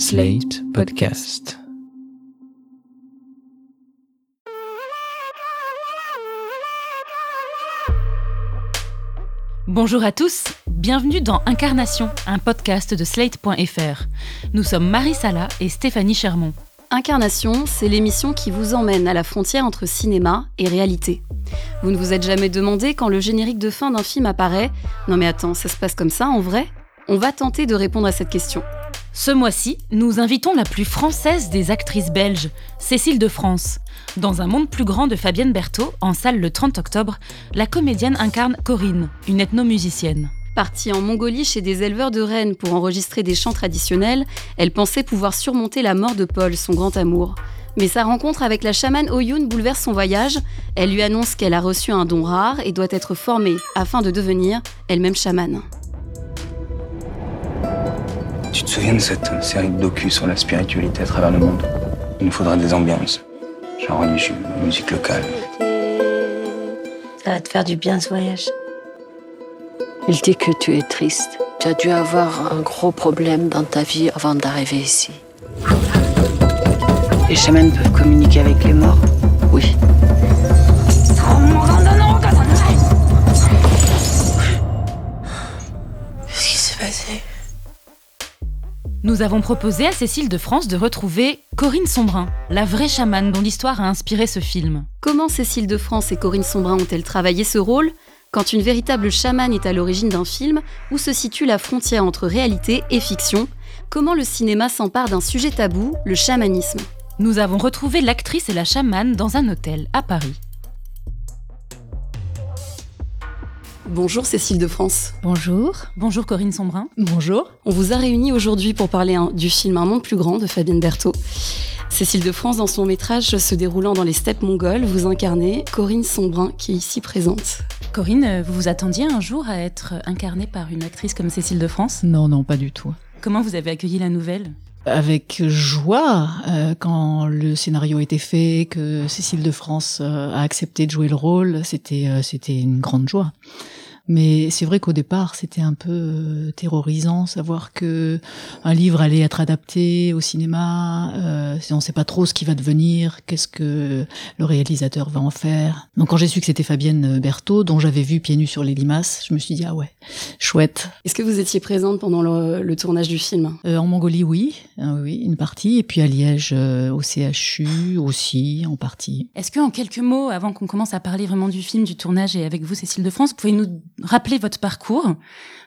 Slate Podcast. Bonjour à tous, bienvenue dans Incarnation, un podcast de slate.fr. Nous sommes Marie Sala et Stéphanie Chermont. Incarnation, c'est l'émission qui vous emmène à la frontière entre cinéma et réalité. Vous ne vous êtes jamais demandé quand le générique de fin d'un film apparaît Non mais attends, ça se passe comme ça en vrai? On va tenter de répondre à cette question. Ce mois-ci, nous invitons la plus française des actrices belges, Cécile de France. Dans un monde plus grand de Fabienne Berthaud, en salle le 30 octobre, la comédienne incarne Corinne, une ethnomusicienne. Partie en Mongolie chez des éleveurs de rennes pour enregistrer des chants traditionnels, elle pensait pouvoir surmonter la mort de Paul, son grand amour. Mais sa rencontre avec la chamane Oyun bouleverse son voyage. Elle lui annonce qu'elle a reçu un don rare et doit être formée afin de devenir elle-même chamane. Tu te souviens de cette série de docu sur la spiritualité à travers le monde? Il nous faudra des ambiances, genre religieux, musique locale. Ça va te faire du bien ce voyage. Il dit que tu es triste. Tu as dû avoir un gros problème dans ta vie avant d'arriver ici. Les chamans peuvent communiquer avec les morts? Oui. Nous avons proposé à Cécile de France de retrouver Corinne Sombrin, la vraie chamane dont l'histoire a inspiré ce film. Comment Cécile de France et Corinne Sombrin ont-elles travaillé ce rôle Quand une véritable chamane est à l'origine d'un film, où se situe la frontière entre réalité et fiction? Comment le cinéma s'empare d'un sujet tabou, le chamanisme? Nous avons retrouvé l'actrice et la chamane dans un hôtel à Paris. Bonjour Cécile de France. Bonjour. Bonjour Corinne Sombrin. Bonjour. On vous a réunis aujourd'hui pour parler hein, du film Un monde plus grand de Fabienne Berthaud. Cécile de France, dans son métrage se déroulant dans les steppes mongoles, vous incarnez Corinne Sombrin qui est ici présente. Corinne, vous vous attendiez un jour à être incarnée par une actrice comme Cécile de France? Non, non, pas du tout. Comment vous avez accueilli la nouvelle? Avec joie, euh, quand le scénario était fait, que Cécile de France euh, a accepté de jouer le rôle, c'était euh, c'était une grande joie. Mais c'est vrai qu'au départ, c'était un peu euh, terrorisant, savoir que un livre allait être adapté au cinéma. Euh, on ne sait pas trop ce qui va devenir, qu'est-ce que le réalisateur va en faire. Donc quand j'ai su que c'était Fabienne Berthaud, dont j'avais vu Pieds nus sur les limaces, je me suis dit ah ouais, chouette. Est-ce que vous étiez présente pendant le, le tournage du film? Euh, en Mongolie, oui, Ah oui, une partie, et puis à Liège, euh, au CHU aussi, en partie. Est-ce que en quelques mots, avant qu'on commence à parler vraiment du film, du tournage et avec vous, Cécile de France, vous pouvez nous rappeler votre parcours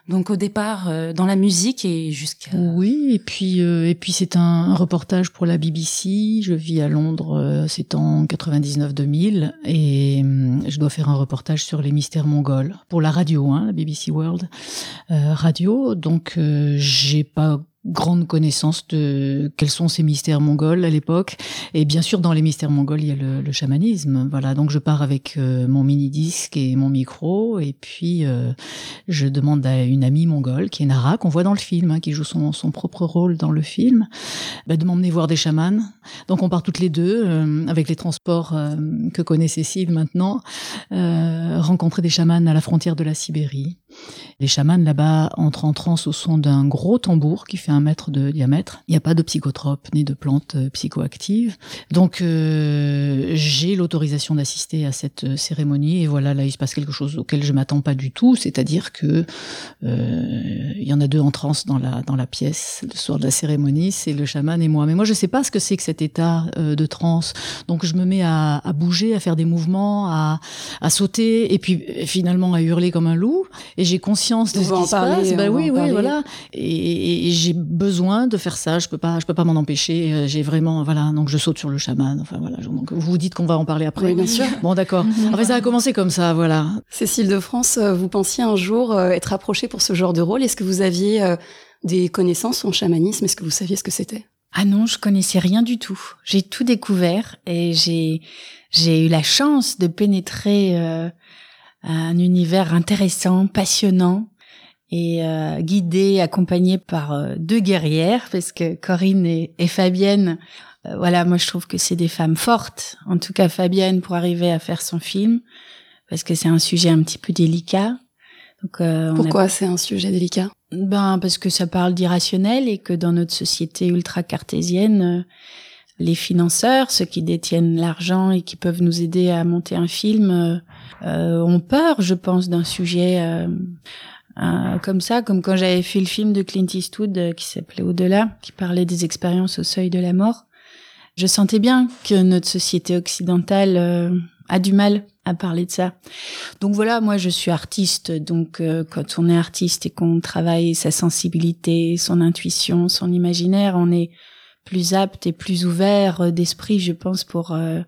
Donc au départ euh, dans la musique et jusqu'à... Oui, et puis euh, et puis c'est un, reportage pour la BBC. Je vis à Londres, euh, c'est en 99-2000, et hum, je dois faire un reportage sur les mystères mongols pour la radio, hein, la BBC World euh, Radio. Donc euh, j'ai pas grande connaissance de quels sont ces mystères mongols à l'époque. Et bien sûr dans les mystères mongols il y a le, le chamanisme. Voilà donc je pars avec euh, mon mini disque et mon micro. Et puis euh, je demande à une amie mongole qui est Nara qu'on voit dans le film hein, qui joue son, son propre rôle dans le film bah, de m'emmener voir des chamans donc on part toutes les deux euh, avec les transports euh, que connaît Cécile maintenant euh, rencontrer des chamans à la frontière de la Sibérie les chamans là-bas entrent en transe au son d'un gros tambour qui fait un mètre de diamètre. Il n'y a pas de psychotropes ni de plantes euh, psychoactives. Donc euh, j'ai l'autorisation d'assister à cette euh, cérémonie et voilà, là il se passe quelque chose auquel je m'attends pas du tout, c'est-à-dire que il y en a deux en transe dans la dans la pièce le soir de la cérémonie, c'est le chaman et moi. Mais moi je sais pas ce que c'est que cet état de transe. Donc je me mets à, bouger, à faire des mouvements, à, à sauter et puis finalement à hurler comme un loup. J'ai conscience de On ce qui en se parler, passe. Bah oui, en oui, parler. voilà. Et, et j'ai besoin de faire ça. Je peux pas, je peux pas m'en empêcher. Euh, J'ai vraiment, voilà. Donc je saute sur le chaman. Enfin voilà. Donc vous vous dites qu'on va en parler après. Oui, bien sûr. Bon d'accord. Enfin ça a commencé comme ça, voilà. Cécile de France, euh, vous pensiez un jour euh, être approchée pour ce genre de rôle Est-ce que vous aviez des connaissances en chamanisme? Est-ce que vous saviez ce que c'était? Ah non, je connaissais rien du tout. J'ai tout découvert et j'ai j'ai eu la chance de pénétrer euh, un univers intéressant, passionnant et euh, guidée, accompagnée par euh, deux guerrières parce que Corinne et, et Fabienne, euh, voilà, moi je trouve que c'est des femmes fortes. En tout cas Fabienne pour arriver à faire son film parce que c'est un sujet un petit peu délicat. Donc, euh, a- Pourquoi c'est un sujet délicat? Ben parce que ça parle d'irrationnel et que dans notre société ultra cartésienne, les financeurs, ceux qui détiennent l'argent et qui peuvent nous aider à monter un film, euh, euh, ont peur, je pense, d'un sujet euh, euh, comme ça, comme quand j'avais fait le film de Clint Eastwood euh, qui s'appelait Au-delà, qui parlait des expériences au seuil de la mort. Je sentais bien que notre société occidentale euh, a du mal à parler de ça. Donc voilà, moi je suis artiste, donc euh, quand on est artiste et qu'on travaille sa sensibilité, son intuition, son imaginaire, on est plus apte et plus ouvert euh, d'esprit, je pense, pour euh,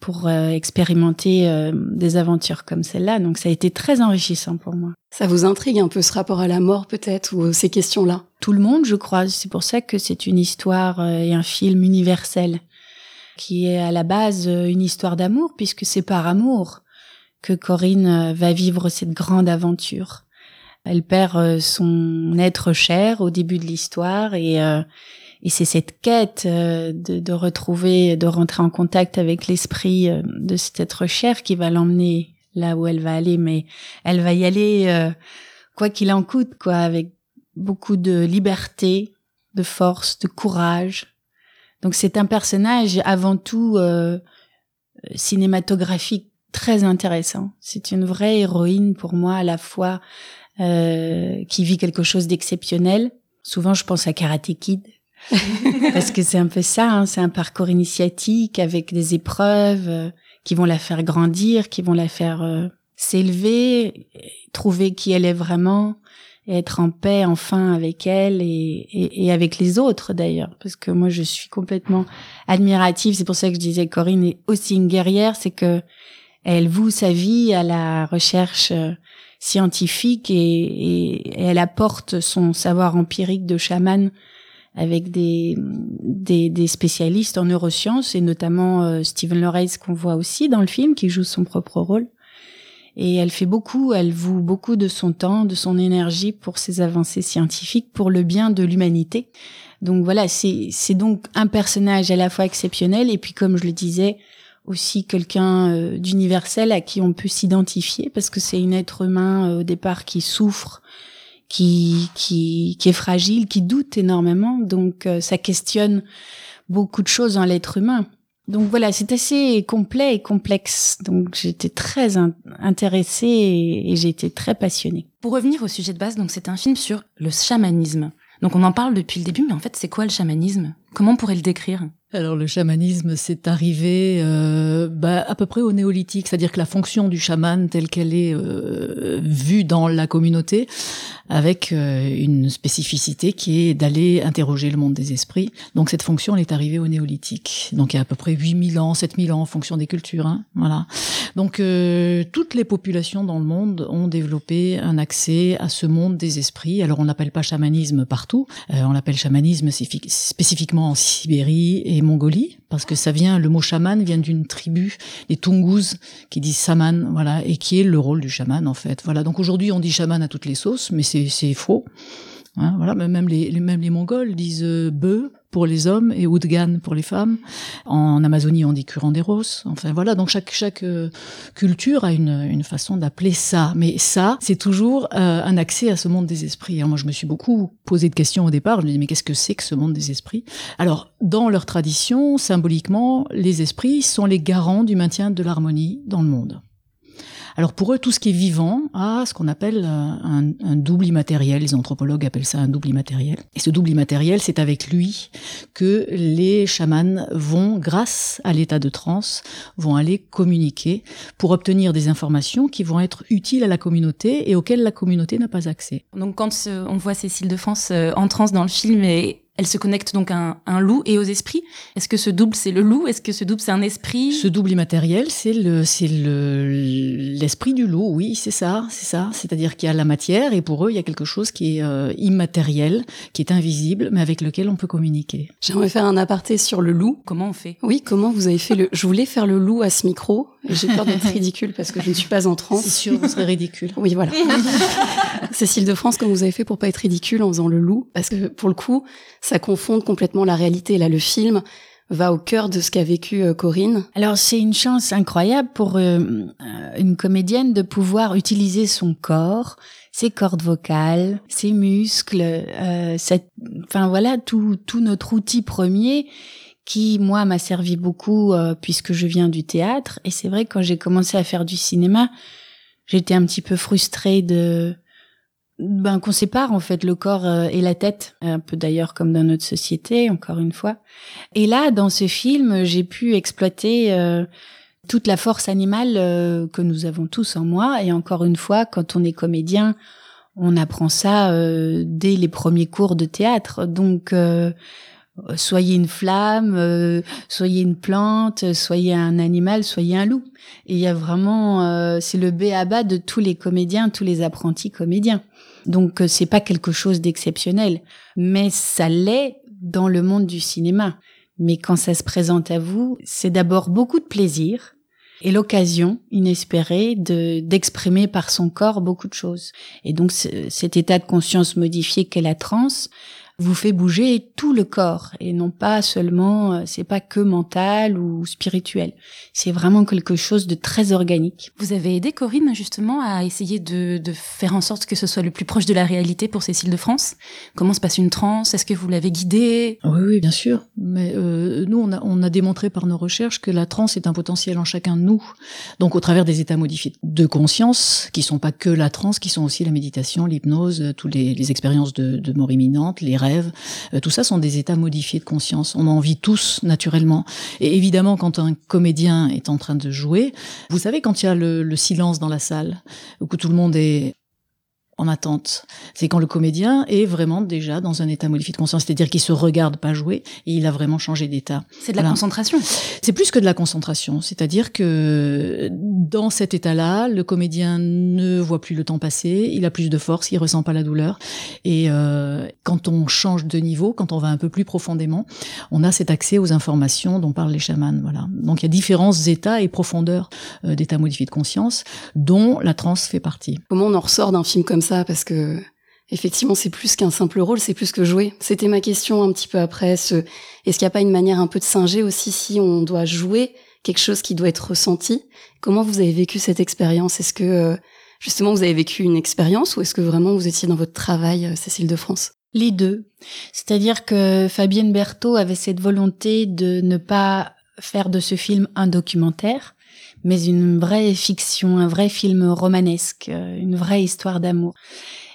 pour euh, expérimenter euh, des aventures comme celle-là. Donc ça a été très enrichissant pour moi. Ça vous intrigue un peu ce rapport à la mort peut-être ou ces questions-là? Tout le monde, je crois, c'est pour ça que c'est une histoire et un film universel qui est à la base une histoire d'amour puisque c'est par amour que Corinne va vivre cette grande aventure. Elle perd son être cher au début de l'histoire et euh, et c'est cette quête euh, de, de retrouver, de rentrer en contact avec l'esprit euh, de cet être cher qui va l'emmener là où elle va aller, mais elle va y aller euh, quoi qu'il en coûte, quoi, avec beaucoup de liberté, de force, de courage. Donc c'est un personnage avant tout euh, cinématographique très intéressant. C'est une vraie héroïne pour moi à la fois euh, qui vit quelque chose d'exceptionnel. Souvent je pense à Karate Kid parce que c'est un peu ça, hein, c'est un parcours initiatique avec des épreuves euh, qui vont la faire grandir, qui vont la faire euh, s'élever, trouver qui elle est vraiment, et être en paix enfin avec elle et, avec les autres d'ailleurs, parce que moi je suis complètement admirative. C'est pour ça que je disais Corinne est aussi une guerrière, c'est que elle voue sa vie à la recherche euh, scientifique et, et- et elle apporte son savoir empirique de chaman avec des, des, des spécialistes en neurosciences et notamment euh, Stephen Lorace qu'on voit aussi dans le film qui joue son propre rôle. Et elle fait beaucoup, elle voue beaucoup de son temps, de son énergie pour ses avancées scientifiques, pour le bien de l'humanité. Donc voilà, c'est donc un personnage à la fois exceptionnel et puis comme je le disais, aussi quelqu'un euh, d'universel à qui on peut s'identifier parce que c'est une être humain euh, au départ qui souffre, qui qui qui est fragile, qui doute énormément. Donc euh, ça questionne beaucoup de choses en l'être humain. Donc voilà, c'est assez complet et complexe. Donc j'étais très in- intéressée et, et j'ai été très passionnée. Pour revenir au sujet de base, donc c'est un film sur le chamanisme. Donc on en parle depuis le début, mais en fait c'est quoi le chamanisme? Comment on pourrait le décrire? Alors le chamanisme, c'est arrivé euh, bah, à peu près au néolithique, c'est-à-dire que la fonction du chaman telle qu'elle est euh, vue dans la communauté, avec euh, une spécificité qui est d'aller interroger le monde des esprits. Donc cette fonction, elle est arrivée au néolithique. Donc il y a à peu près 8000 ans, 7000 ans en fonction des cultures. Hein, voilà. Donc euh, toutes les populations dans le monde ont développé un accès à ce monde des esprits. Alors on n'appelle pas chamanisme partout, euh, on l'appelle chamanisme spécifi- en Sibérie et Mongolie, parce que ça vient, le mot chaman vient d'une tribu, les Tungus, qui disent saman, voilà, et qui est le rôle du chaman en fait. Voilà. Donc aujourd'hui on dit chaman à toutes les sauces, mais c'est faux. Hein, voilà, même les, les- même les Mongols disent euh, bœuf pour les hommes et Udgan pour les femmes. En Amazonie, on dit curanderos. Enfin voilà, donc chaque chaque euh, culture a une, une façon d'appeler ça. Mais ça, c'est toujours euh, un accès à ce monde des esprits. Alors moi, je me suis beaucoup posé de questions au départ. Je me dis mais qu'est-ce que c'est que ce monde des esprits? Alors dans leur tradition, symboliquement, les esprits sont les garants du maintien de l'harmonie dans le monde. Alors pour eux, tout ce qui est vivant a ce qu'on appelle euh, un, double immatériel. Les anthropologues appellent ça un double immatériel. Et ce double immatériel, c'est avec lui que les chamans vont, grâce à l'état de transe, vont aller communiquer pour obtenir des informations qui vont être utiles à la communauté et auxquelles la communauté n'a pas accès. Donc quand on voit Cécile de France euh, en transe dans le film et elle se connecte donc à un, un loup et aux esprits, est-ce que ce double c'est le loup? Est-ce que ce double c'est un esprit? Ce double immatériel, c'est le, c'est le, l'esprit du loup, oui, c'est ça, c'est ça. C'est-à-dire qu'il y a la matière et pour eux, il y a quelque chose qui est euh, immatériel, qui est invisible, mais avec lequel on peut communiquer. J'aimerais faire un aparté sur le loup. Comment on fait? Oui, comment vous avez fait le... Je voulais faire le loup à ce micro, j'ai peur d'être ridicule parce que je ne suis pas en transe. C'est sûr, vous serez ridicule. Oui, voilà. Cécile de France, comment vous avez fait pour pas être ridicule en faisant le loup? Parce que pour le coup, ça confonde complètement la réalité. Là, le film, va au cœur de ce qu'a vécu euh, Corinne. Alors c'est une chance incroyable pour euh, une comédienne de pouvoir utiliser son corps, ses cordes vocales, ses muscles, euh, cette, enfin voilà tout tout notre outil premier qui moi m'a servi beaucoup euh, puisque je viens du théâtre et c'est vrai quand j'ai commencé à faire du cinéma, j'étais un petit peu frustrée de ben qu'on sépare en fait le corps euh, et la tête, un peu d'ailleurs comme dans notre société, encore une fois. Et là, dans ce film, j'ai pu exploiter euh, toute la force animale euh, que nous avons tous en moi. Et encore une fois, quand on est comédien, on apprend ça dès les premiers cours de théâtre. Donc soyez une flamme, soyez une plante, soyez un animal, soyez un loup. Et il y a vraiment, c'est le b à bas de tous les comédiens, tous les apprentis comédiens. Donc euh, c'est pas quelque chose d'exceptionnel, mais ça l'est dans le monde du cinéma. Mais quand ça se présente à vous, c'est d'abord beaucoup de plaisir et l'occasion inespérée de d'exprimer par son corps beaucoup de choses. Et donc cet état de conscience modifié qu'est la transe vous fait bouger tout le corps et non pas seulement, euh, c'est pas que mental ou spirituel. C'est vraiment quelque chose de très organique. Vous avez aidé Corinne justement à essayer de, de faire en sorte que ce soit le plus proche de la réalité pour Cécile de France. Comment se passe une transe? Est-ce que vous l'avez guidée? Oui, oui, bien sûr. Mais euh, nous, on a, on a démontré par nos recherches que la transe est un potentiel en chacun de nous. Donc, au travers des états modifiés de conscience, qui sont pas que la transe, qui sont aussi la méditation, l'hypnose, toutes les, les expériences de, de mort imminente, les rêves euh, tout ça sont des états modifiés de conscience. On en vit tous naturellement. Et évidemment, quand un comédien est en train de jouer, vous savez, quand il y a le, le silence dans la salle, où tout le monde est en attente. C'est quand le comédien est vraiment déjà dans un état modifié de conscience, c'est-à-dire qu'il se regarde pas jouer et il a vraiment changé d'état. C'est de la concentration. C'est plus que de la concentration, c'est-à-dire que dans cet état-là, le comédien ne voit plus le temps passer, il a plus de force, il ressent pas la douleur. Et euh, quand on change de niveau, quand on va un peu plus profondément, on a cet accès aux informations dont parlent les chamans. Voilà. Donc il y a différents états et profondeurs euh, d'état modifié de conscience, dont la transe fait partie. Comment on en ressort d'un film comme ça parce que effectivement c'est plus qu'un simple rôle, c'est plus que jouer. C'était ma question un petit peu après. Ce... Est-ce qu'il n'y a pas une manière un peu de singer aussi si on doit jouer quelque chose qui doit être ressenti? Comment vous avez vécu cette expérience? Est-ce que euh, justement vous avez vécu une expérience ou est-ce que vraiment vous étiez dans votre travail, euh, Cécile de France? Les deux. C'est-à-dire que Fabienne Berthaud avait cette volonté de ne pas faire de ce film un documentaire, mais une vraie fiction, un vrai film romanesque, euh, une vraie histoire d'amour.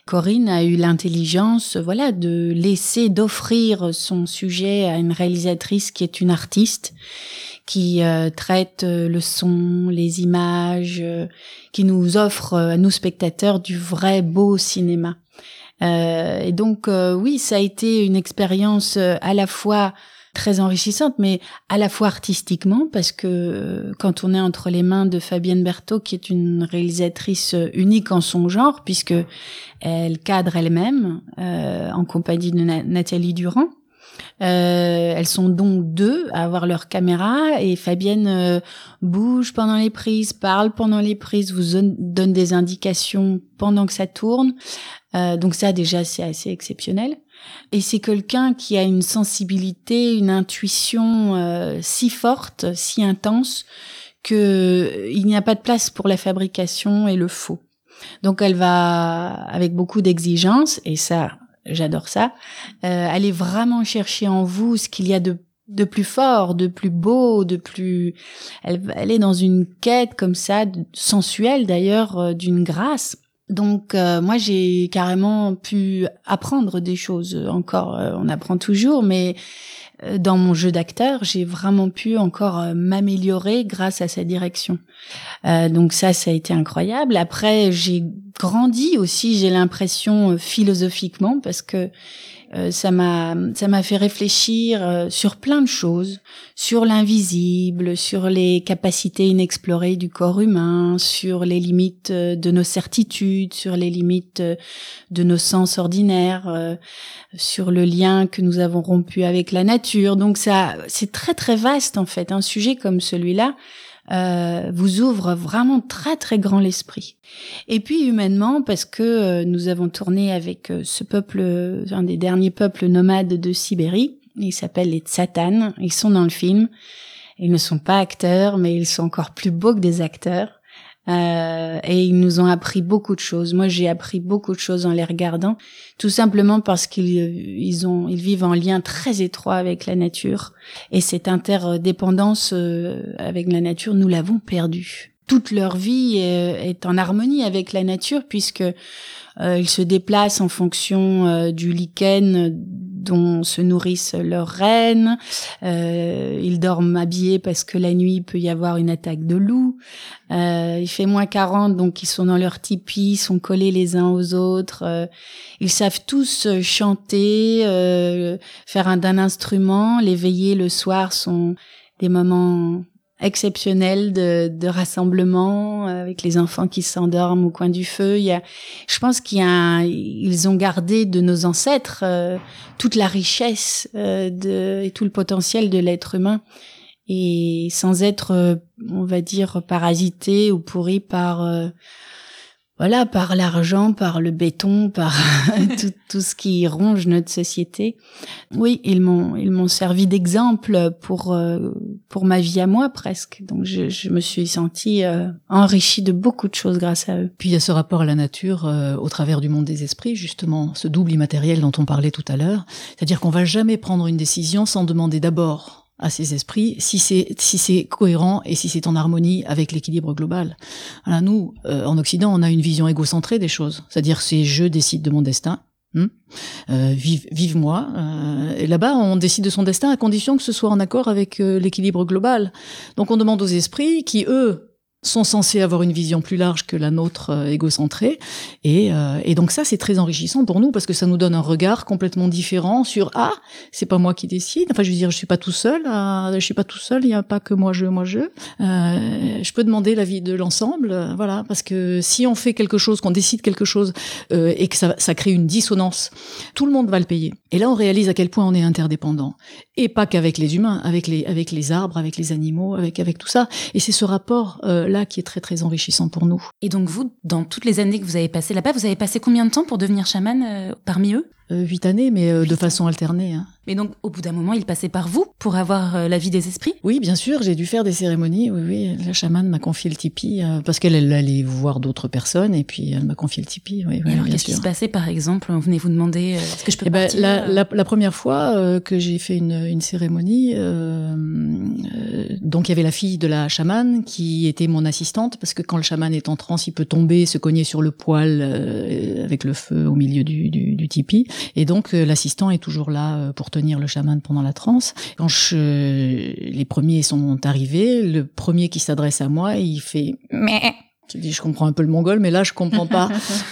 Corinne a eu l'intelligence, voilà, de laisser, d'offrir son sujet à une réalisatrice qui est une artiste, qui euh, traite euh, le son, les images, qui nous offre à nous spectateurs du vrai beau cinéma. et donc oui, ça a été une expérience à la fois très enrichissante, mais à la fois artistiquement, parce que euh, quand on est entre les mains de Fabienne Berthaud, qui est une réalisatrice euh, unique en son genre, puisque elle cadre elle-même euh, en compagnie de Nathalie Durand. Euh, elles sont donc deux à avoir leur caméra et Fabienne bouge pendant les prises, parle pendant les prises, vous donne des indications pendant que ça tourne. Euh, donc ça déjà c'est assez exceptionnel. Et c'est quelqu'un qui a une sensibilité, une intuition euh, si forte, si intense, que euh, il n'y a pas de place pour la fabrication et le faux. Donc elle va, avec beaucoup d'exigence, et ça, j'adore ça, euh, aller vraiment chercher en vous ce qu'il y a de de plus fort, de plus beau, de plus. Elle, elle est dans une quête comme ça, sensuelle d'ailleurs, euh, d'une grâce donc euh, moi j'ai carrément pu apprendre des choses encore. Euh, on apprend toujours, mais euh, dans mon jeu d'acteur, j'ai vraiment pu encore m'améliorer grâce à sa direction. donc ça, ça a été incroyable. Après, j'ai grandi aussi, j'ai l'impression philosophiquement, parce que euh, ça m'a ça m'a fait réfléchir euh, sur plein de choses, sur l'invisible, sur les capacités inexplorées du corps humain, sur les limites euh, de nos certitudes, sur les limites de nos sens ordinaires, sur le lien que nous avons rompu avec la nature. Donc ça c'est très très vaste en fait un sujet comme celui-là euh, vous ouvre vraiment très très grand l'esprit. Et puis humainement, parce que euh, nous avons tourné avec euh, ce peuple, un des derniers peuples nomades de Sibérie, Ils s'appellent les Tsatan. Ils sont dans le film. Ils ne sont pas acteurs, mais ils sont encore plus beaux que des acteurs. Euh, et ils nous ont appris beaucoup de choses. Moi, j'ai appris beaucoup de choses en les regardant, tout simplement parce qu'ils ils ont ils vivent en lien très étroit avec la nature et cette interdépendance euh, avec la nature, nous l'avons perdue. Toute leur vie est, en harmonie avec la nature puisque euh, ils se déplacent en fonction euh, du lichen dont se nourrissent leurs reines. Euh, ils dorment habillés parce que la nuit peut y avoir une attaque de loups. Euh, il fait moins 40, donc ils sont dans leur tipi, sont collés les uns aux autres. Euh, ils savent tous chanter, faire un d'un instrument. Les veillées le soir sont des moments exceptionnel de, de rassemblement euh, avec les enfants qui s'endorment au coin du feu. Il y a, je pense qu'il y a, ils ont gardé de nos ancêtres euh, toute la richesse euh, de, et tout le potentiel de l'être humain et sans être, on va dire, parasité ou pourri par voilà, par l'argent, par le béton, par tout, ce qui ronge notre société. Oui, ils m'ont ils m'ont servi d'exemple pour euh, pour ma vie à moi presque. Donc je, je me suis sentie euh, enrichie de beaucoup de choses grâce à eux. Puis il y a ce rapport à la nature euh, au travers du monde des esprits, justement, ce double immatériel dont on parlait tout à l'heure. C'est-à-dire qu'on va jamais prendre une décision sans demander d'abord à ces esprits si c'est si c'est cohérent et si c'est en harmonie avec l'équilibre global. Voilà, nous euh, en Occident, on a une vision égocentrée des choses, c'est-à-dire c'est je décide de mon destin. Hmm euh, vive, vive moi. Euh, et là-bas, on décide de son destin à condition que ce soit en accord avec euh, l'équilibre global. Donc, on demande aux esprits qui, eux, sont censés avoir une vision plus large que la nôtre euh, égocentrée. Et, euh, et donc ça, c'est très enrichissant pour nous parce que ça nous donne un regard complètement différent sur ah, c'est pas moi qui décide. Enfin, je veux dire, je suis pas tout seul. Euh, je suis pas tout seul. Il n'y a pas que moi je, moi je. Euh, je peux demander l'avis de l'ensemble, euh, voilà, parce que si on fait quelque chose, qu'on décide quelque chose et que ça, ça crée une dissonance, tout le monde va le payer. Et là, on réalise à quel point on est interdépendant. Et pas qu'avec les humains, avec les avec les arbres, avec les animaux, avec avec tout ça. Et c'est ce rapport là qui est très très enrichissant pour nous. Et donc vous, dans toutes les années que vous avez passées là-bas, vous avez passé combien de temps pour devenir chaman euh, parmi eux? euh, Huit années, mais euh, de façon alternée. Hein. Mais donc, au bout d'un moment, il passait par vous pour avoir euh, la vie des esprits? Oui, bien sûr, j'ai dû faire des cérémonies. Oui, oui, la chamane m'a confié le tipi euh, parce qu'elle allait voir d'autres personnes et puis elle m'a confié le tipi. Oui, alors, qu'est-ce qui se passait, par exemple? On venait vous demander euh, est-ce que je peux eh ben, partir la, la, la, première fois euh, que j'ai fait une, une cérémonie, donc il y avait la fille de la chamane qui était mon assistante parce que quand le chaman est en transe, il peut tomber, se cogner sur le poil avec le feu au milieu du, du, du tipi. Et donc l'assistant est toujours là pour tenir le chaman pendant la transe. Quand je, les premiers sont arrivés, le premier qui s'adresse à moi, il fait mais. Je dis, je comprends un peu le mongol, mais là, je comprends pas.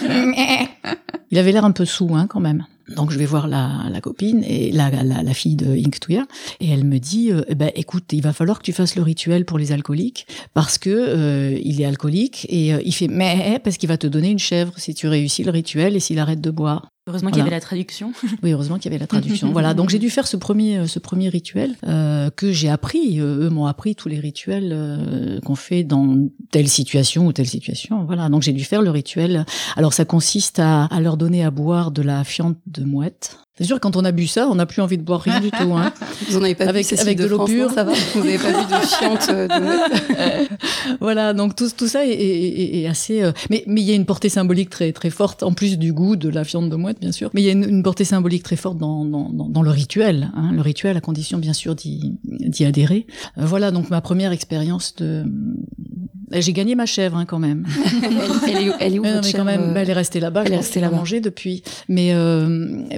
il avait l'air un peu sous, hein, quand même. Donc je vais voir la, la copine et la, la, la fille de Inktuya et elle me dit euh, eh ben écoute il va falloir que tu fasses le rituel pour les alcooliques parce que euh, il est alcoolique et euh, il fait mais parce qu'il va te donner une chèvre si tu réussis le rituel et s'il arrête de boire. Heureusement qu'il y avait la traduction. oui, heureusement qu'il y avait la traduction. voilà, donc j'ai dû faire ce premier, ce premier rituel euh, que j'ai appris. eux m'ont appris tous les rituels euh, qu'on fait dans telle situation ou telle situation. Voilà, donc j'ai dû faire le rituel. Alors ça consiste à, à leur donner à boire de la fiente de mouette. C'est sûr, quand on a bu ça, on n'a plus envie de boire rien du tout. Hein. Vous n'en avez pas avec, vu avec de, de l'eau pure, ça va Vous n'avez pas vu de fiente euh, de mouette Voilà, donc tout, tout ça est, est, est assez. Euh... Mais mais il y a une portée symbolique très très forte en plus du goût de la fiente de mouette, bien sûr. Mais il y a une, une portée symbolique très forte dans dans, dans, dans le rituel. Hein. Le rituel, à condition bien sûr d'y adhérer. Euh, voilà, donc ma première expérience de j'ai gagné ma chèvre hein, quand même. elle, elle, est, elle est où mais, votre mais quand même, bah, elle est restée là-bas. Elle est restée là-bas. mangé depuis. Mais euh,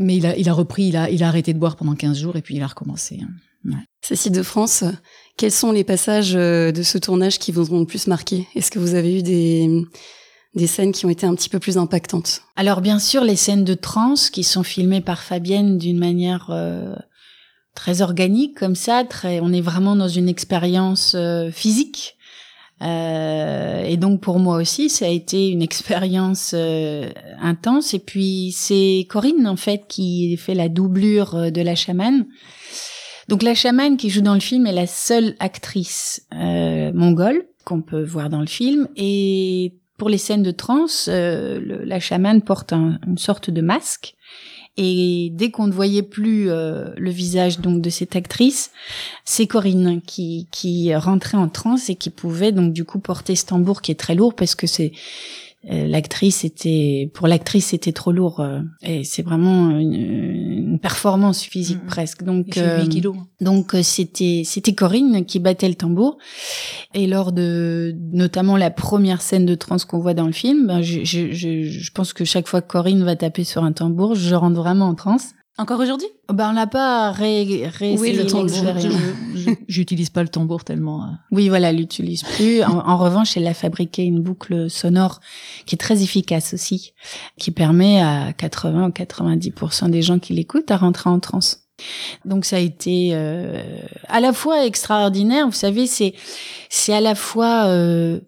mais il a il a repris, il a il a arrêté de boire pendant 15 jours et puis il a recommencé. Hein. Ouais. Cécile de France, quels sont les passages de ce tournage qui vous ont le plus marqué? Est-ce que vous avez eu des des scènes qui ont été un petit peu plus impactantes? Alors bien sûr, les scènes de trance qui sont filmées par Fabienne d'une manière euh, très organique comme ça, très on est vraiment dans une expérience euh, physique. Euh, et donc pour moi aussi, ça a été une expérience euh, intense. Et puis c'est Corinne en fait qui fait la doublure euh, de la chamane. Donc la chamane qui joue dans le film est la seule actrice mongole qu'on peut voir dans le film. Et pour les scènes de le, la chamane porte un, une sorte de masque. Et dès qu'on ne voyait plus euh, le visage donc de cette actrice, c'est Corinne qui qui rentrait en transe et qui pouvait donc du coup porter ce tambour qui est très lourd parce que c'est l'actrice était pour l'actrice c'était trop lourd euh, et c'est vraiment une, une, performance physique Mhm. presque. Donc Euh, euh, donc euh, c'était c'était Corinne qui battait le tambour. Et lors de notamment la première scène de trance qu'on voit dans le film ben, je, je, je, je pense que chaque fois que Corinne va taper sur un tambour je rentre vraiment en transe Encore aujourd'hui? Ben on n'a pas ré, ré Oui, le tambour? J'utilise pas le tambour tellement. euh. Oui, voilà, elle l'utilise plus. En, en revanche, elle a fabriqué une boucle sonore qui est très efficace aussi, qui permet à 80 ou 90% des gens qui l'écoutent à rentrer en transe. Donc ça a été euh, à la fois extraordinaire, vous savez, c'est c'est à la fois euh,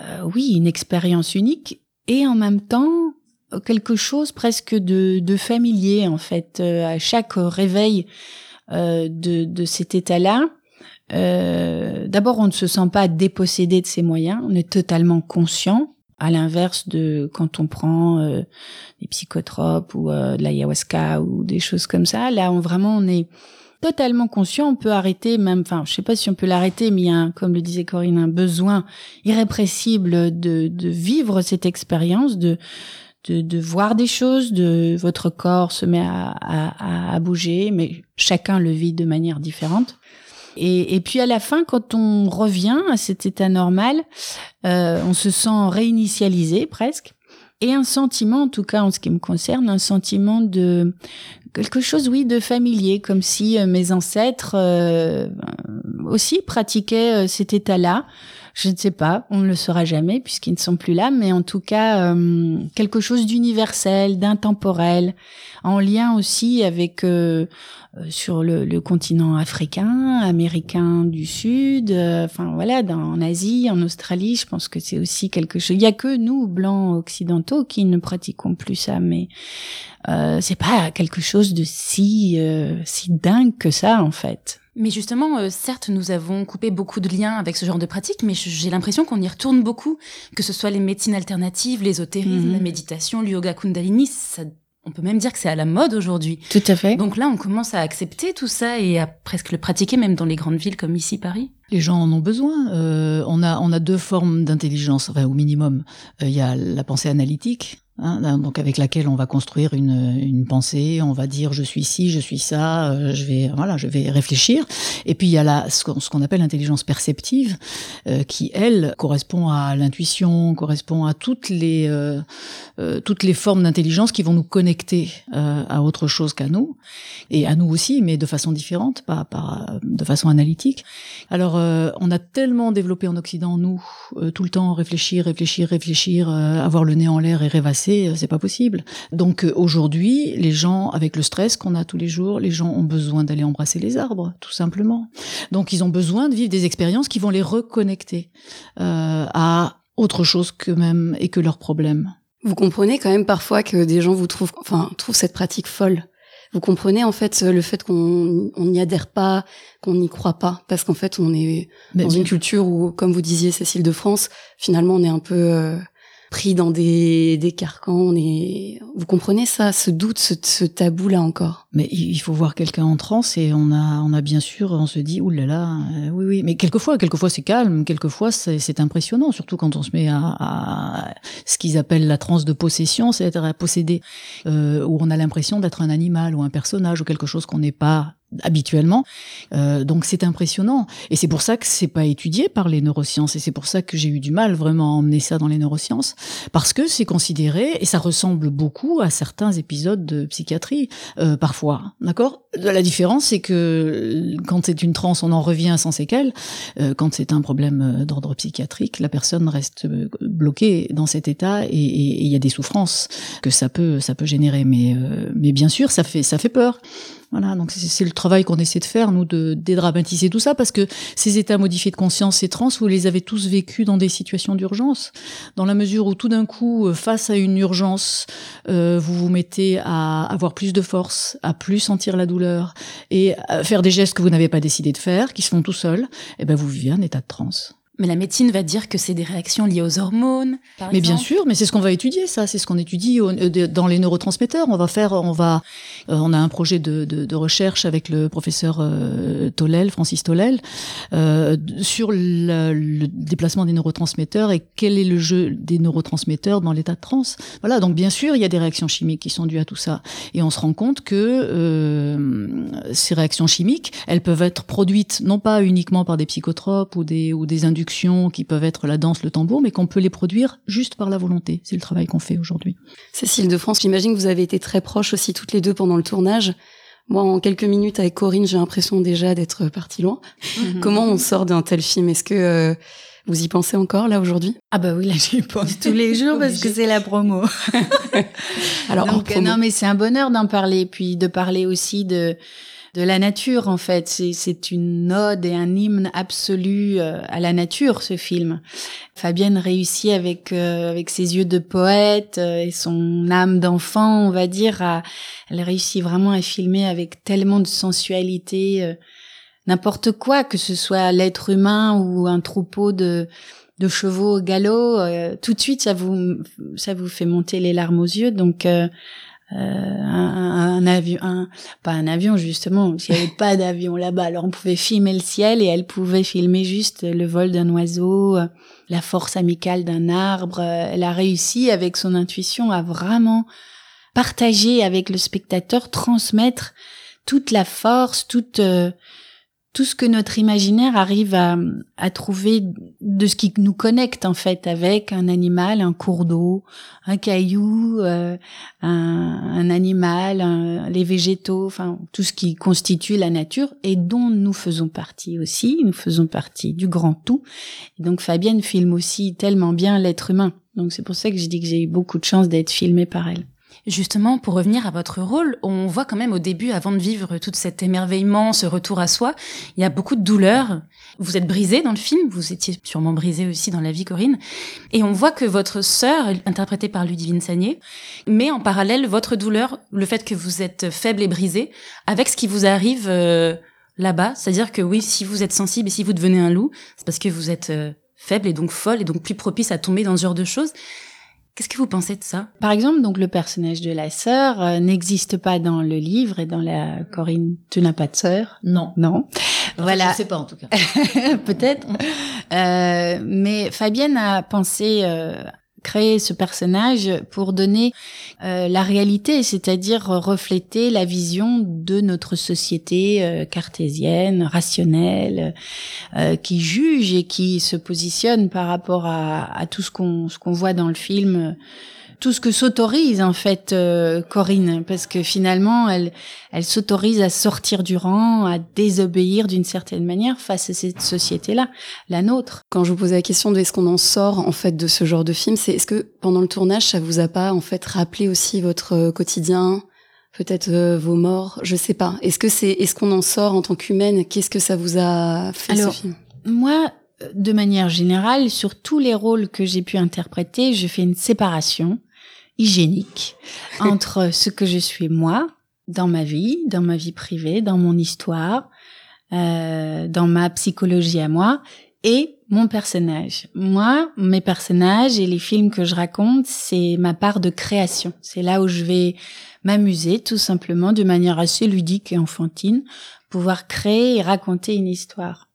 euh, oui une expérience unique et en même temps quelque chose presque de, de familier en fait. Euh, à chaque réveil euh, de, de cet état-là, euh, d'abord, on ne se sent pas dépossédé de ses moyens, on est totalement conscient, à l'inverse de quand on prend euh, des psychotropes ou euh, de l'ayahuasca ou des choses comme ça. Là, on vraiment, on est totalement conscient, on peut arrêter même, enfin, je sais pas si on peut l'arrêter, mais il y a, comme le disait Corinne, un besoin irrépressible de, de vivre cette expérience, de, de, de voir des choses, de votre corps se met à, à, à bouger, mais chacun le vit de manière différente. Et, et, puis à la fin, quand on revient à cet état normal, euh, on se sent réinitialisé presque. Et un sentiment, en tout cas en ce qui me concerne, un sentiment de quelque chose, oui, de familier, comme si euh, mes ancêtres euh, aussi pratiquaient euh, cet état-là. Je ne sais pas, on ne le saura jamais puisqu'ils ne sont plus là, mais en tout cas euh, quelque chose d'universel, d'intemporel, en lien aussi avec euh, sur le, le, continent africain, américain du Sud, euh, enfin voilà, dans, en Asie, en Australie, je pense que c'est aussi quelque chose. Il y a que nous blancs occidentaux qui ne pratiquons plus ça, mais euh, c'est pas quelque chose de si euh, si dingue que ça en fait. Mais justement, euh, certes, nous avons coupé beaucoup de liens avec ce genre de pratique, mais j'ai l'impression qu'on y retourne beaucoup, que ce soit les médecines alternatives, l'ésotérisme, Mhm. la méditation, le yoga kundalini, ça, on peut même dire que c'est à la mode aujourd'hui. Tout à fait. Donc là, on commence à accepter tout ça et à presque le pratiquer, même dans les grandes villes comme ici, Paris. Les gens en ont besoin. Euh, on a on a deux formes d'intelligence, enfin au minimum. Euh, Il y a la pensée analytique, hein, donc avec laquelle on va construire une, pensée, on va dire je suis ci, je suis ça, euh, je vais voilà, je vais réfléchir. Et puis il y a la ce qu'on appelle l'intelligence perceptive, euh, qui elle correspond à l'intuition, correspond à toutes les euh, toutes les formes d'intelligence qui vont nous connecter à autre chose qu'à nous et à nous aussi, mais de façon différente, pas, pas de façon analytique. Alors, on a tellement développé en Occident, nous, tout le temps réfléchir, réfléchir, réfléchir, avoir le nez en l'air et rêvasser, euh, c'est pas possible. Donc euh, aujourd'hui, les gens, avec le stress qu'on a tous les jours, les gens ont besoin d'aller embrasser les arbres, tout simplement. Donc ils ont besoin de vivre des expériences qui vont les reconnecter euh, à autre chose qu'eux-mêmes et que leurs problèmes. Vous comprenez quand même parfois que des gens vous trouvent, enfin, trouvent cette pratique folle. Vous comprenez en fait le fait qu'on on n'y adhère pas, qu'on n'y croit pas, parce qu'en fait on est Mais dans bien- une culture où, comme vous disiez, Cécile de France, finalement on est un peu euh, pris dans des, des carcans. On est, vous comprenez ça, ce doute, ce, ce tabou là encore? Mais il faut voir quelqu'un en transe et on a, on a bien sûr, on se dit, oulala, là là, euh, oui, oui. Mais quelquefois, quelquefois c'est calme, quelquefois c'est c'est impressionnant, surtout quand on se met à, à ce qu'ils appellent la transe de possession, c'est-à-dire à posséder, euh, où on a l'impression d'être un animal ou un personnage ou quelque chose qu'on n'est pas habituellement. Euh, donc c'est impressionnant. Et c'est pour ça que c'est pas étudié par les neurosciences. Et c'est pour ça que j'ai eu du mal vraiment à emmener ça dans les neurosciences. Parce que c'est considéré, et ça ressemble beaucoup à certains épisodes de psychiatrie, euh, parfois. D'accord? La différence, c'est que euh, quand c'est une transe, on en revient sans séquelles. Euh, quand c'est un problème euh, d'ordre psychiatrique, la personne reste euh, bloquée dans cet état et- il y a des souffrances que ça peut, ça peut générer. Mais, mais bien sûr, ça fait, ça fait peur. Voilà, donc c'est le travail qu'on essaie de faire, nous, de dédramatiser tout ça, parce que ces états modifiés de conscience, ces trans, vous les avez tous vécus dans des situations d'urgence, dans la mesure où tout d'un coup, euh, face à une urgence, euh, vous vous mettez à avoir plus de force, à plus sentir la douleur, et à faire des gestes que vous n'avez pas décidé de faire, qui se font tout seuls, et ben vous vivez un état de transe. Mais la médecine va dire que c'est des réactions liées aux hormones. mais bien sûr, mais c'est ce qu'on va étudier, ça. C'est ce qu'on étudie euh, dans les neurotransmetteurs. On va faire, on va, euh, on a un projet de, de, de recherche avec le professeur euh, Tolel, Francis Tolel, euh, sur le, le, déplacement des neurotransmetteurs et quel est le jeu des neurotransmetteurs dans l'état de transe. Voilà. Donc bien sûr, il y a des réactions chimiques qui sont dues à tout ça, et on se rend compte que euh, ces réactions chimiques, elles peuvent être produites non pas uniquement par des psychotropes ou des ou des inductions qui peuvent être la danse, le tambour, mais qu'on peut les produire juste par la volonté. C'est le travail qu'on fait aujourd'hui. Cécile de France, j'imagine que vous avez été très proches aussi toutes les deux pendant le tournage. Moi, en quelques minutes avec Corinne, j'ai l'impression déjà d'être partie loin. Mhm. Comment on sort d'un tel film? Est-ce que euh, vous y pensez encore là aujourd'hui? Ah bah oui, là j'y pense tous les jours parce que c'est la promo. Alors Donc, non, mais c'est un bonheur d'en parler, puis de parler aussi de de la nature en fait. C'est une ode et un hymne absolu euh, à la nature ce film. Fabienne réussit avec euh, avec ses yeux de poète euh, et son âme d'enfant, on va dire. À, elle réussit vraiment à filmer avec tellement de sensualité n'importe quoi, que ce soit l'être humain ou un troupeau de de chevaux au galop, tout de suite ça vous ça vous fait monter les larmes aux yeux. Donc euh, un, un, avion, un, pas un avion justement, il n'y avait pas d'avion là-bas. Alors on pouvait filmer le ciel et elle pouvait filmer juste le vol d'un oiseau, la force amicale d'un arbre. Elle a réussi avec son intuition à vraiment partager avec le spectateur, transmettre toute la force, toute euh, tout ce que notre imaginaire arrive à, à, trouver de ce qui nous connecte en fait avec un animal, un cours d'eau, un caillou, euh, un, un, animal, les végétaux, enfin tout ce qui constitue la nature et dont nous faisons partie aussi. Nous faisons partie du grand tout. Et donc Fabienne filme aussi tellement bien l'être humain. Donc c'est pour ça que je dis que j'ai eu beaucoup de chance d'être filmée par elle. Justement, pour revenir à votre rôle, on voit quand même au début, avant de vivre tout cet émerveillement, ce retour à soi, il y a beaucoup de douleur. Vous êtes brisé dans le film, vous étiez sûrement brisé aussi dans la vie, Corinne. Et on voit que votre sœur, interprétée par Ludivine Sagné, met en parallèle votre douleur, le fait que vous êtes faible et brisé, avec ce qui vous arrive euh, là-bas. C'est-à-dire que oui, si vous êtes sensible et si vous devenez un loup, c'est parce que vous êtes euh, faible et donc folle et donc plus propice à tomber dans ce genre de choses. Qu'est-ce que vous pensez de ça? Par exemple, donc le personnage de la sœur euh, n'existe pas dans le livre et dans la Corinne, tu n'as pas de sœur? Non, non. voilà. Je sais pas en tout cas. Peut-être. Euh, mais Fabienne a pensé euh, créer ce personnage pour donner euh, la réalité, c'est-à-dire refléter la vision de notre société euh, cartésienne, rationnelle, euh, qui juge et qui se positionne par rapport à, à tout ce qu'on ce qu'on voit dans le film tout ce que s'autorise en fait euh, Corinne, parce que finalement elle, elle s'autorise à sortir du rang, à désobéir d'une certaine manière face à cette société-là, la nôtre. Quand je vous posais la question de est-ce qu'on en sort en fait de ce genre de film, c'est est-ce que pendant le tournage ça vous a pas en fait rappelé aussi votre euh, quotidien, peut-être euh, vos morts, je sais pas. Est-ce que c'est est-ce qu'on en sort en tant qu'humaine Qu'est-ce que ça vous a fait Alors, ce film? Moi, de manière générale, sur tous les rôles que j'ai pu interpréter, je fais une séparation hygiénique entre ce que je suis moi, dans ma vie, dans ma vie privée, dans mon histoire, euh, dans ma psychologie à moi, et mon personnage. Moi, mes personnages et les films que je raconte, c'est ma part de création. C'est là où je vais m'amuser tout simplement de manière assez ludique et enfantine, pouvoir créer et raconter une histoire.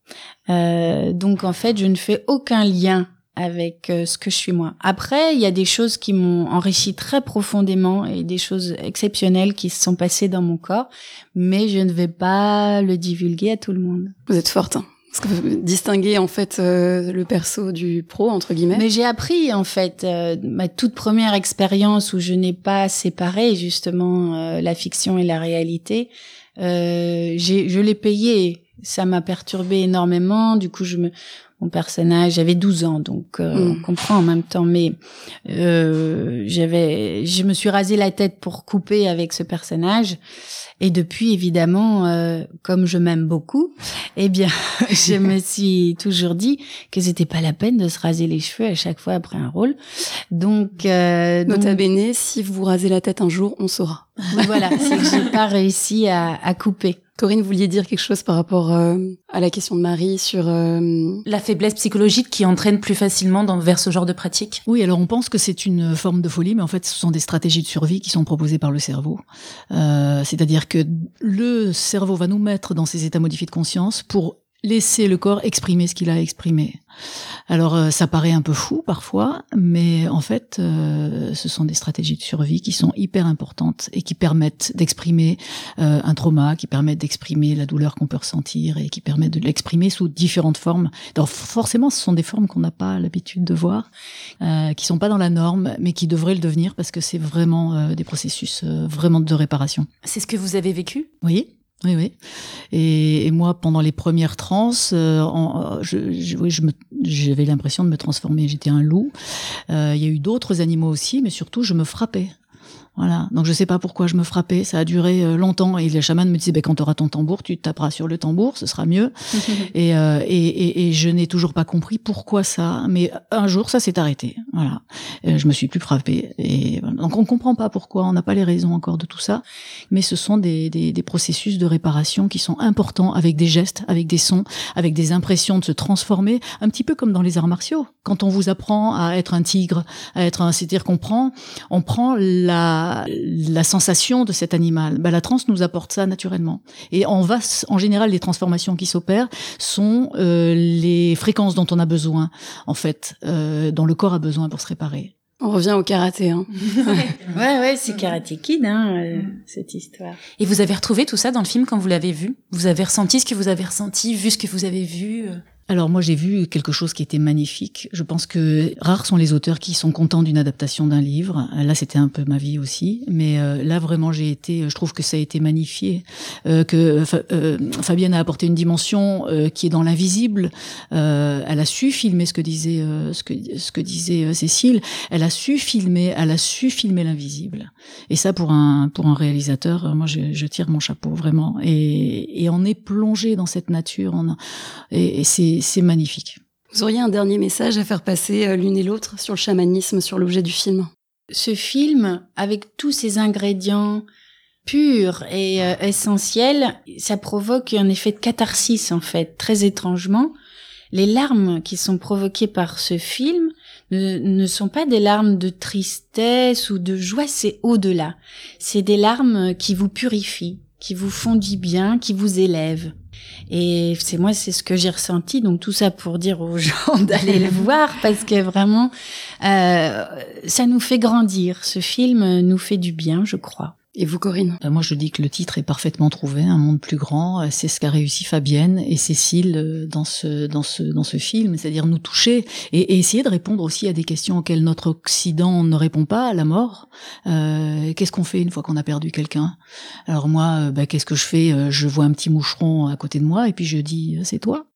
Euh, donc en fait, je ne fais aucun lien avec euh, ce que je suis moi. Après, il y a des choses qui m'ont enrichi très profondément et des choses exceptionnelles qui se sont passées dans mon corps, mais je ne vais pas le divulguer à tout le monde. Vous êtes forte. Hein parce que vous distinguez en fait euh, le perso du pro entre guillemets. Mais j'ai appris en fait euh, ma toute première expérience où je n'ai pas séparé justement la fiction et la réalité. j'ai je l'ai payé. Ça m'a perturbé énormément. Du coup, je me mon personnage, j'avais 12 ans, donc euh, mm. on comprend en même temps. Mais euh, j'avais, je me suis rasé la tête pour couper avec ce personnage. Et depuis, évidemment, euh, comme je m'aime beaucoup, eh bien, je me suis toujours dit que c'était pas la peine de se raser les cheveux à chaque fois après un rôle. Donc, euh, nota bene, si vous vous rasez la tête un jour, on saura. voilà, c'est que j'ai pas réussi à, à couper. Corinne, vous vouliez dire quelque chose par rapport euh, à la question de Marie sur... Euh, la, faiblesse psychologique qui entraîne plus facilement dans, vers ce genre de pratique? Oui, alors on pense que c'est une forme de folie, mais en fait, ce sont des stratégies de survie qui sont proposées par le cerveau. Euh, C'est-à-dire que le cerveau va nous mettre dans ces états modifiés de conscience pour laisser le corps exprimer ce qu'il a exprimé. Alors euh, ça paraît un peu fou parfois, mais en fait euh, ce sont des stratégies de survie qui sont hyper importantes et qui permettent d'exprimer euh, un trauma, qui permettent d'exprimer la douleur qu'on peut ressentir et qui permettent de l'exprimer sous différentes formes. Donc forcément ce sont des formes qu'on n'a pas l'habitude de voir, euh, qui sont pas dans la norme, mais qui devraient le devenir parce que c'est vraiment des processus vraiment de réparation. C'est ce que vous avez vécu? Oui. Oui, oui. Et, et, moi, pendant les premières trans, euh, en, je, je, j'avais l'impression de me transformer. J'étais un loup. Euh, il y a eu d'autres animaux aussi, mais surtout, je me frappais. Voilà. Donc je sais pas pourquoi je me frappais. Ça a duré euh, longtemps et le chaman me disait ben, quand tu auras ton tambour, tu taperas sur le tambour, ce sera mieux. et, euh, et, et, et, je n'ai toujours pas compris pourquoi ça. Mais un jour, ça s'est arrêté. Voilà. Euh, je me suis plus frappée. Et donc on comprend pas pourquoi. On n'a pas les raisons encore de tout ça. Mais ce sont des, des, des, processus de réparation qui sont importants avec des gestes, avec des sons, avec des impressions de se transformer, un petit peu comme dans les arts martiaux. Quand on vous apprend à être un tigre, à être un, c'est-à-dire qu'on prend, on prend la la, sensation de cet animal. Ben, la transe nous apporte ça naturellement. Et on va, en général, les transformations qui s'opèrent sont euh, les fréquences dont on a besoin, en fait, euh, dont le corps a besoin pour se réparer. On revient au karaté. Hein. ouais, ouais, c'est Karate Kid, hein, euh, cette histoire. Et vous avez retrouvé tout ça dans le film quand vous l'avez vu? Vous avez ressenti ce que vous avez ressenti, vu ce que vous avez vu alors moi j'ai vu quelque chose qui était magnifique. Je pense que rares sont les auteurs qui sont contents d'une adaptation d'un livre. Là c'était un peu ma vie aussi, mais euh, là vraiment j'ai été, je trouve que ça a été magnifié, euh, que euh, Fabienne a apporté une dimension euh, qui est dans l'invisible. Euh, elle a su filmer ce que disait ce que ce que disait Cécile. Elle a su filmer, elle a su filmer l'invisible. Et ça pour un pour un réalisateur, moi je, je tire mon chapeau vraiment. Et, et on est plongé dans cette nature. Et, et c'est c'est magnifique. Vous auriez un dernier message à faire passer euh, l'une et l'autre sur le chamanisme, sur l'objet du film? Ce film, avec tous ses ingrédients purs et euh, essentiels, ça provoque un effet de catharsis en fait, très étrangement. Les larmes qui sont provoquées par ce film ne, ne sont pas des larmes de tristesse ou de joie, c'est au-delà. C'est des larmes qui vous purifient, qui vous font du bien, qui vous élèvent. Et c'est moi, c'est ce que j'ai ressenti. Donc tout ça pour dire aux gens d'aller le voir parce que vraiment, euh, ça nous fait grandir. Ce film nous fait du bien, je crois. Et vous, Corinne? Moi, je dis que le titre est parfaitement trouvé, un monde plus grand. C'est ce qu'a réussi Fabienne et Cécile euh, dans ce dans ce dans ce film, c'est-à-dire nous toucher et, essayer de répondre aussi à des questions auxquelles notre Occident ne répond pas, la mort. Euh, qu'est-ce qu'on fait une fois qu'on a perdu quelqu'un? Alors moi, euh, bah, qu'est-ce que je fais? Euh, Je vois un petit moucheron à côté de moi et puis je dis c'est toi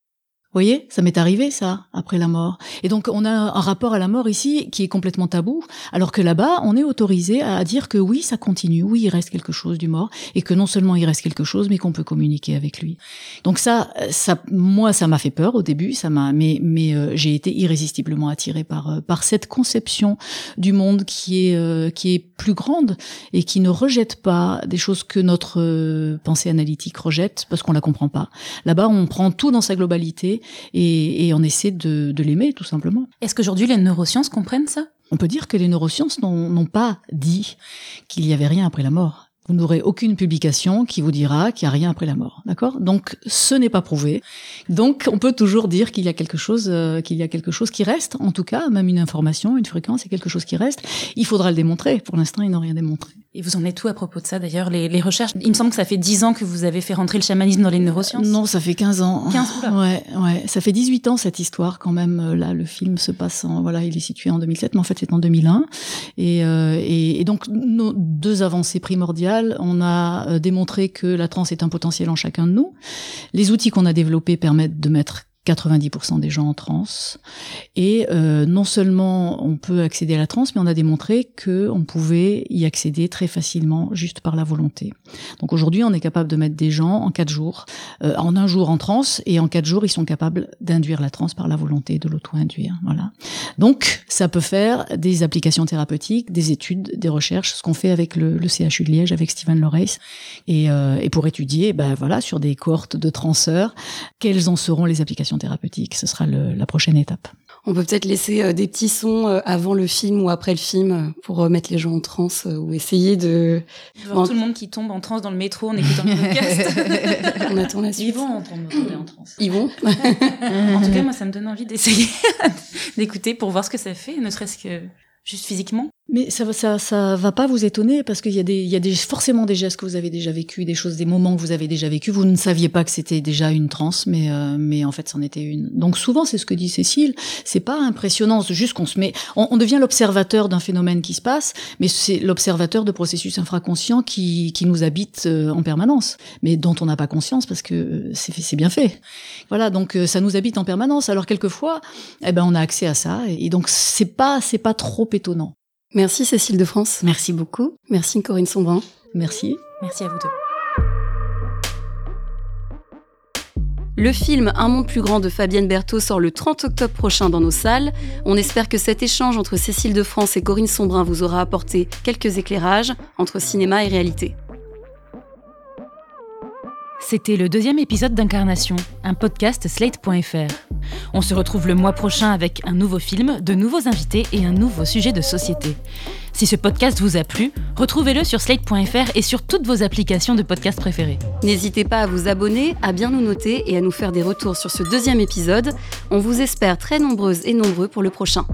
voyez, ça m'est arrivé ça après la mort. Et donc on a un rapport à la mort ici qui est complètement tabou, alors que là-bas on est autorisé à dire que oui ça continue, oui il reste quelque chose du mort et que non seulement il reste quelque chose mais qu'on peut communiquer avec lui. Donc ça, ça, moi ça m'a fait peur au début, ça m'a, mais mais euh, j'ai été irrésistiblement attirée par euh, par cette conception du monde qui est euh, qui est plus grande et qui ne rejette pas des choses que notre euh, pensée analytique rejette parce qu'on la comprend pas. Là-bas on prend tout dans sa globalité et, et on essaie de, de l'aimer tout simplement. Est-ce qu'aujourd'hui les neurosciences comprennent ça? On peut dire que les neurosciences n'ont pas dit qu'il y avait rien après la mort. Vous n'aurez aucune publication qui vous dira qu'il n'y a rien après la mort, d'accord? Donc ce n'est pas prouvé. Donc on peut toujours dire qu'il y a quelque chose, euh, qu'il y a quelque chose qui reste. En tout cas, même une information, une fréquence, il y a quelque chose qui reste. Il faudra le démontrer. Pour l'instant, ils n'ont rien démontré. Et vous en êtes tout à propos de ça d'ailleurs, les, les, recherches? Il me semble que ça fait 10 ans que vous avez fait rentrer le chamanisme dans les neurosciences. Non, ça fait 15 ans. 15 là. Ouais, ouais. Ça fait 18 ans cette histoire quand même. Là, le film se passe en. Voilà, il est situé en 2007, mais en fait c'est en 2001. Et, euh, et, et, donc, nos deux avancées primordiales, on a euh, démontré que la transe est un potentiel en chacun de nous. Les outils qu'on a développés permettent de mettre 90% des gens en transe. Et euh, non seulement on peut accéder à la transe, mais on a démontré que on pouvait y accéder très facilement juste par la volonté. Donc aujourd'hui, on est capable de mettre des gens en quatre jours, euh, en un jour en transe, et en quatre jours, ils sont capables d'induire la transe par la volonté, de l'auto-induire. Voilà. Donc ça peut faire des applications thérapeutiques, des études, des recherches, ce qu'on fait avec le, CHU de Liège, avec Steven Loreis, et, euh, pour étudier, ben voilà, sur des cohortes de transeurs, quelles en seront les applications conversion thérapeutique. Ce sera le, la prochaine étape. On peut peut-être laisser euh, des petits sons euh, avant le film ou après le film euh, pour mettre les gens en transe ou essayer de. Voir tout le monde qui tombe en transe dans le métro en écoutant le podcast. On attend la suite. Ils vont entendre en transe. Ils vont. en tout cas, moi, ça me donne envie d'essayer d'écouter pour voir ce que ça fait, ne serait-ce que juste physiquement. Mais ça, ça, ça va pas vous étonner parce qu'il y a des, il y a des, forcément des gestes que vous avez déjà vécu, des choses, des moments que vous avez déjà vécu. Vous ne saviez pas que c'était déjà une transe, mais, euh, mais en fait, c'en était une. Donc souvent, c'est ce que dit Cécile. C'est pas impressionnant, c'est juste qu'on se met, on, on devient l'observateur d'un phénomène qui se passe, mais c'est l'observateur de processus infraconscients qui, qui nous habite euh, en permanence, mais dont on n'a pas conscience parce que c'est, c'est bien fait. Voilà, donc euh, ça nous habite en permanence. Alors quelquefois, eh ben, on a accès à ça, et donc c'est pas, c'est pas trop étonnant. Merci Cécile de France. Merci beaucoup. Merci Corinne Sombrin. Merci. Merci à vous deux. Le film Un monde plus grand de Fabienne Berthaud sort le 30 octobre prochain dans nos salles. On espère que cet échange entre Cécile de France et Corinne Sombrin vous aura apporté quelques éclairages entre cinéma et réalité. C'était le deuxième épisode d'Incarnation, un podcast slate.fr. On se retrouve le mois prochain avec un nouveau film, de nouveaux invités et un nouveau sujet de société. Si ce podcast vous a plu, retrouvez-le sur slate.fr et sur toutes vos applications de podcast préférées. N'hésitez pas à vous abonner, à bien nous noter et à nous faire des retours sur ce deuxième épisode. On vous espère très nombreuses et nombreux pour le prochain.